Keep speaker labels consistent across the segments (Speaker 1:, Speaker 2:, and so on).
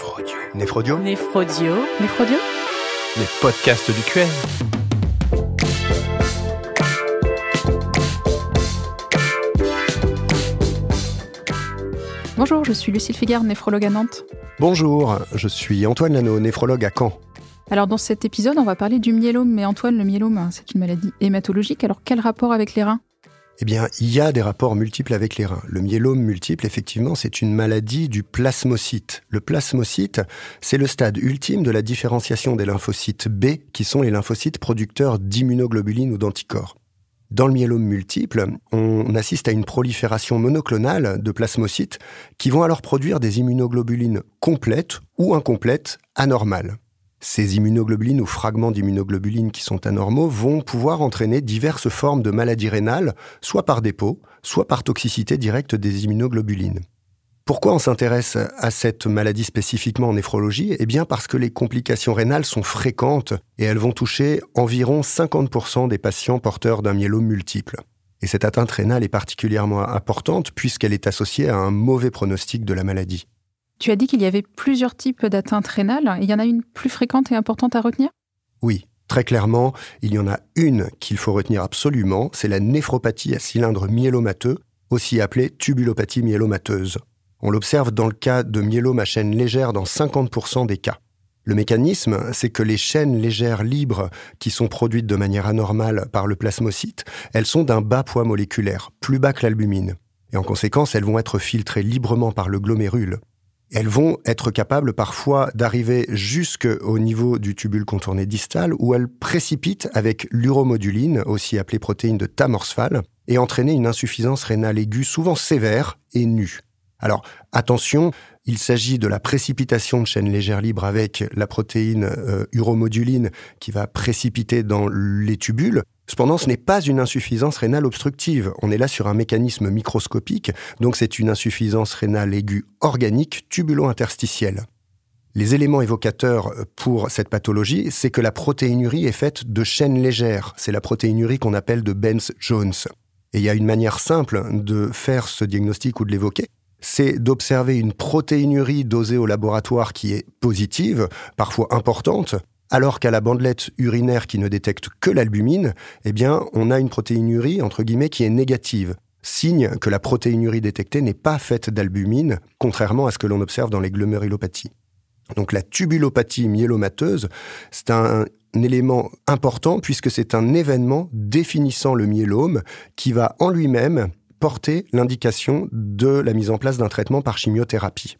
Speaker 1: Néphrodio. Néphrodio.
Speaker 2: Néphrodio. Néphrodio.
Speaker 1: Les podcasts du QM.
Speaker 2: Bonjour, je suis Lucille Figard, néphrologue à Nantes.
Speaker 1: Bonjour, je suis Antoine Lano, néphrologue à Caen.
Speaker 2: Alors dans cet épisode, on va parler du myélome, mais Antoine, le myélome, c'est une maladie hématologique, alors quel rapport avec les reins?
Speaker 1: Eh bien, il y a des rapports multiples avec les reins. Le myélome multiple, effectivement, c'est une maladie du plasmocyte. Le plasmocyte, c'est le stade ultime de la différenciation des lymphocytes B, qui sont les lymphocytes producteurs d'immunoglobulines ou d'anticorps. Dans le myélome multiple, on assiste à une prolifération monoclonale de plasmocytes qui vont alors produire des immunoglobulines complètes ou incomplètes anormales. Ces immunoglobulines ou fragments d'immunoglobulines qui sont anormaux vont pouvoir entraîner diverses formes de maladies rénales, soit par dépôt, soit par toxicité directe des immunoglobulines. Pourquoi on s'intéresse à cette maladie spécifiquement en néphrologie? Eh bien parce que les complications rénales sont fréquentes et elles vont toucher environ 50% des patients porteurs d'un myélome multiple. Et cette atteinte rénale est particulièrement importante puisqu'elle est associée à un mauvais pronostic de la maladie.
Speaker 2: Tu as dit qu'il y avait plusieurs types d'atteintes rénales. Il y en a une plus fréquente et importante à retenir?
Speaker 1: Oui, très clairement, il y en a une qu'il faut retenir absolument, c'est la néphropathie à cylindre myélomateux, aussi appelée tubulopathie myélomateuse. On l'observe dans le cas de myélome à chaîne légère dans 50% des cas. Le mécanisme, c'est que les chaînes légères libres qui sont produites de manière anormale par le plasmocyte, elles sont d'un bas poids moléculaire, plus bas que l'albumine. Et en conséquence, elles vont être filtrées librement par le glomérule. Elles vont être capables parfois d'arriver jusqu'au niveau du tubule contourné distal où elles précipitent avec l'uromoduline, aussi appelée protéine de Tamorsphal, et entraîner une insuffisance rénale aiguë souvent sévère et nue. Alors attention, il s'agit de la précipitation de chaînes légères libres avec la protéine euh, uromoduline qui va précipiter dans les tubules. Cependant, ce n'est pas une insuffisance rénale obstructive. On est là sur un mécanisme microscopique, donc c'est une insuffisance rénale aiguë organique tubulo-interstitielle. Les éléments évocateurs pour cette pathologie, c'est que la protéinurie est faite de chaînes légères. C'est la protéinurie qu'on appelle de Benz-Jones. Et il y a une manière simple de faire ce diagnostic ou de l'évoquer c'est d'observer une protéinurie dosée au laboratoire qui est positive, parfois importante, alors qu'à la bandelette urinaire qui ne détecte que l'albumine, eh bien, on a une protéinurie, entre guillemets, qui est négative. Signe que la protéinurie détectée n'est pas faite d'albumine, contrairement à ce que l'on observe dans les glomérulopathies. Donc la tubulopathie myélomateuse, c'est un, un élément important puisque c'est un événement définissant le myélome qui va en lui-même porter l'indication de la mise en place d'un traitement par chimiothérapie.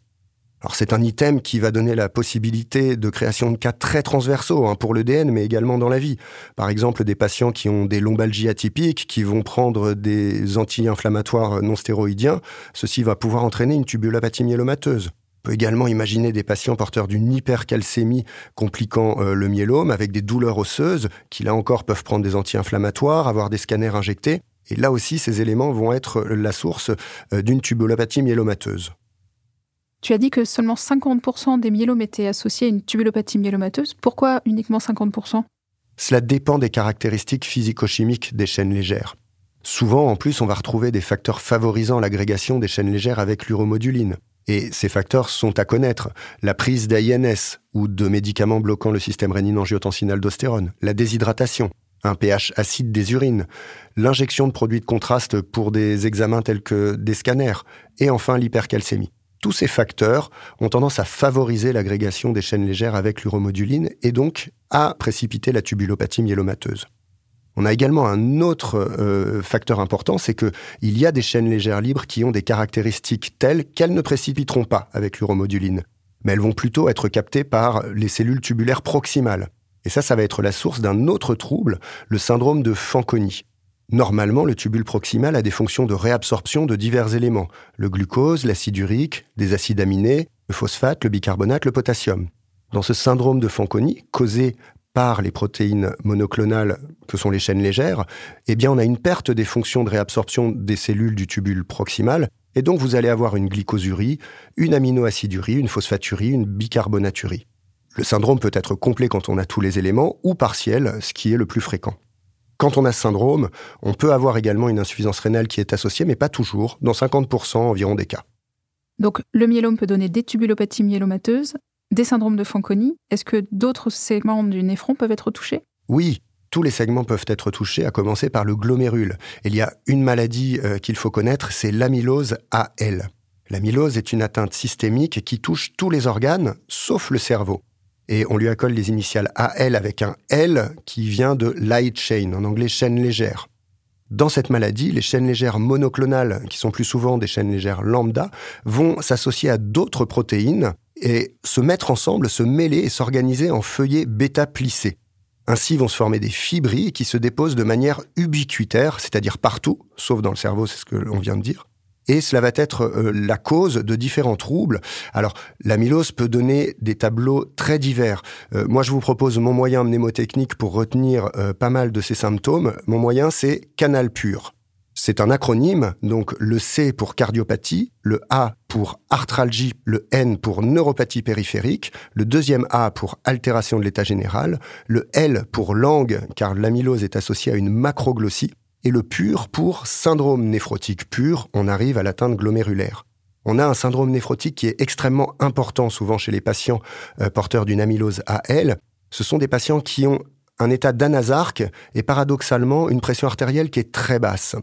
Speaker 1: Alors c'est un item qui va donner la possibilité de création de cas très transversaux hein, pour l'EDN, mais également dans la vie. Par exemple, des patients qui ont des lombalgies atypiques, qui vont prendre des anti-inflammatoires non stéroïdiens, ceci va pouvoir entraîner une tubulopathie myélomateuse. On peut également imaginer des patients porteurs d'une hypercalcémie compliquant euh, le myélome avec des douleurs osseuses qui là encore peuvent prendre des anti-inflammatoires, avoir des scanners injectés. Et là aussi, ces éléments vont être la source euh, d'une tubulopathie myélomateuse.
Speaker 2: Tu as dit que seulement 50% des myélomes étaient associés à une tubulopathie myélomateuse. Pourquoi uniquement 50%
Speaker 1: Cela dépend des caractéristiques physico-chimiques des chaînes légères. Souvent, en plus, on va retrouver des facteurs favorisant l'agrégation des chaînes légères avec l'uromoduline. Et ces facteurs sont à connaître. La prise d'AINS ou de médicaments bloquant le système rénine-angiotensinale-aldostérone, la déshydratation, un pH acide des urines, l'injection de produits de contraste pour des examens tels que des scanners, et enfin l'hypercalcémie. Tous ces facteurs ont tendance à favoriser l'agrégation des chaînes légères avec l'uromoduline et donc à précipiter la tubulopathie myélomateuse. On a également un autre euh, facteur important, c'est qu'il y a des chaînes légères libres qui ont des caractéristiques telles qu'elles ne précipiteront pas avec l'uromoduline, mais elles vont plutôt être captées par les cellules tubulaires proximales. Et ça, ça va être la source d'un autre trouble, le syndrome de Fanconi. Normalement, le tubule proximal a des fonctions de réabsorption de divers éléments, le glucose, l'acide urique, des acides aminés, le phosphate, le bicarbonate, le potassium. Dans ce syndrome de Fanconi, causé par les protéines monoclonales que sont les chaînes légères, eh bien on a une perte des fonctions de réabsorption des cellules du tubule proximal, et donc vous allez avoir une glycosurie, une aminoacidurie, une phosphaturie, une bicarbonaturie. Le syndrome peut être complet quand on a tous les éléments ou partiel, ce qui est le plus fréquent. Quand on a ce syndrome, on peut avoir également une insuffisance rénale qui est associée, mais pas toujours, dans 50% environ des cas.
Speaker 2: Donc le myélome peut donner des tubulopathies myélomateuses. des syndromes de Fanconi, est-ce que d'autres segments du néphron peuvent être touchés?
Speaker 1: Oui, tous les segments peuvent être touchés, à commencer par le glomérule. Il y a une maladie euh, qu'il faut connaître, c'est l'amylose AL. L'amylose est une atteinte systémique qui touche tous les organes, sauf le cerveau. Et on lui accole les initiales AL avec un L qui vient de light chain, en anglais chaîne légère. Dans cette maladie, les chaînes légères monoclonales, qui sont plus souvent des chaînes légères lambda, vont s'associer à d'autres protéines et se mettre ensemble, se mêler et s'organiser en feuillets bêta-plissés. Ainsi vont se former des fibrilles qui se déposent de manière ubiquitaire, c'est-à-dire partout, sauf dans le cerveau, c'est ce que l'on vient de dire. Et cela va être euh, la cause de différents troubles. Alors, l'amylose peut donner des tableaux très divers. Euh, moi, je vous propose mon moyen mnémotechnique pour retenir euh, pas mal de ces symptômes. Mon moyen, c'est canal pur. C'est un acronyme, donc le C pour cardiopathie, le A pour arthralgie, le N pour neuropathie périphérique, le deuxième A pour altération de l'état général, le L pour langue, car l'amylose est associée à une macroglossie, et le pur pour syndrome néphrotique pur, on arrive à l'atteinte glomérulaire. On a un syndrome néphrotique qui est extrêmement important souvent chez les patients euh, porteurs d'une amylose AL. Ce sont des patients qui ont un état d'anasarque et paradoxalement une pression artérielle qui est très basse.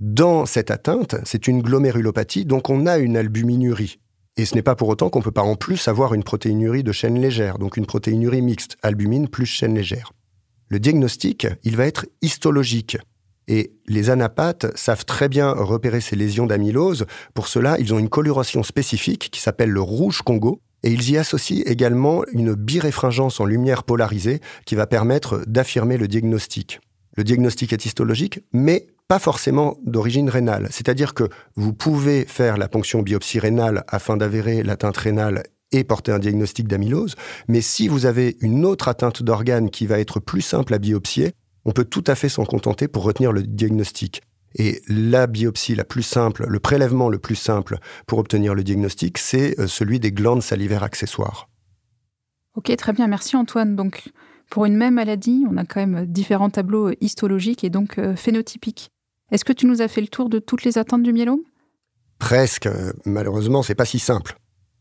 Speaker 1: Dans cette atteinte, c'est une glomérulopathie, donc on a une albuminurie. Et ce n'est pas pour autant qu'on ne peut pas en plus avoir une protéinurie de chaîne légère, donc une protéinurie mixte, albumine plus chaîne légère. Le diagnostic, il va être histologique. Et les anapathes savent très bien repérer ces lésions d'amylose. Pour cela, ils ont une coloration spécifique qui s'appelle le rouge Congo. Et ils y associent également une biréfringence en lumière polarisée qui va permettre d'affirmer le diagnostic. Le diagnostic est histologique, mais pas forcément d'origine rénale. C'est-à-dire que vous pouvez faire la ponction biopsie rénale afin d'avérer l'atteinte rénale et porter un diagnostic d'amylose, mais si vous avez une autre atteinte d'organe qui va être plus simple à biopsier, on peut tout à fait s'en contenter pour retenir le diagnostic. Et la biopsie la plus simple, le prélèvement le plus simple pour obtenir le diagnostic, c'est euh, celui des glandes salivaires accessoires.
Speaker 2: Ok, très bien, merci Antoine. Donc, pour une même maladie, on a quand même différents tableaux histologiques et donc euh, phénotypiques. Est-ce que tu nous as fait le tour de toutes les atteintes du myélome?
Speaker 1: Presque. Malheureusement, c'est pas si simple.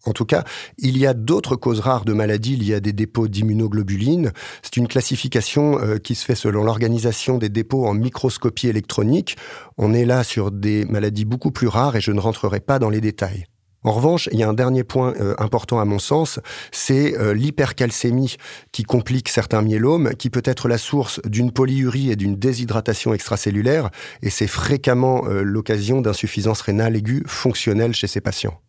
Speaker 1: En tout cas, il y a d'autres causes rares de maladies liées à des dépôts d'immunoglobulines. C'est une classification euh, qui se fait selon l'organisation des dépôts en microscopie électronique. On est là sur des maladies beaucoup plus rares et je ne rentrerai pas dans les détails. En revanche, il y a un dernier point euh, important à mon sens, c'est euh, l'hypercalcémie qui complique certains myélomes, qui peut être la source d'une polyurie et d'une déshydratation extracellulaire, et c'est fréquemment l'occasion d'insuffisance rénale aiguë fonctionnelle chez ces patients.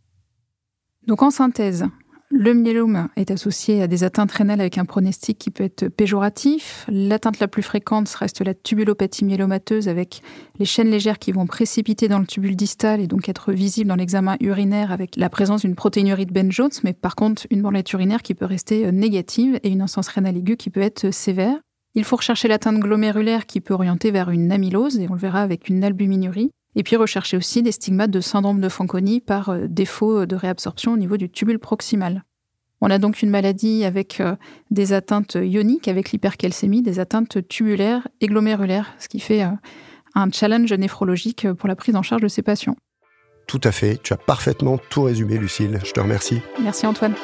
Speaker 2: Donc en synthèse, le myélome est associé à des atteintes rénales avec un pronostic qui peut être péjoratif. L'atteinte la plus fréquente reste la tubulopathie myélomateuse avec les chaînes légères qui vont précipiter dans le tubule distal et donc être visibles dans l'examen urinaire avec la présence d'une protéinurie de Ben-Jones, mais par contre une bandelette urinaire qui peut rester euh, négative et une instance rénale aiguë qui peut être euh, sévère. Il faut rechercher l'atteinte glomérulaire qui peut orienter vers une amylose et on le verra avec une albuminurie. Et puis rechercher aussi des stigmates de syndrome de Fanconi par euh, défaut de réabsorption au niveau du tubule proximal. On a donc une maladie avec euh, des atteintes ioniques, avec l'hypercalcémie, des atteintes tubulaires et glomérulaires, ce qui fait euh, un challenge néphrologique pour la prise en charge de ces patients.
Speaker 1: Tout à fait, tu as parfaitement tout résumé Lucille, je te remercie.
Speaker 2: Merci Antoine.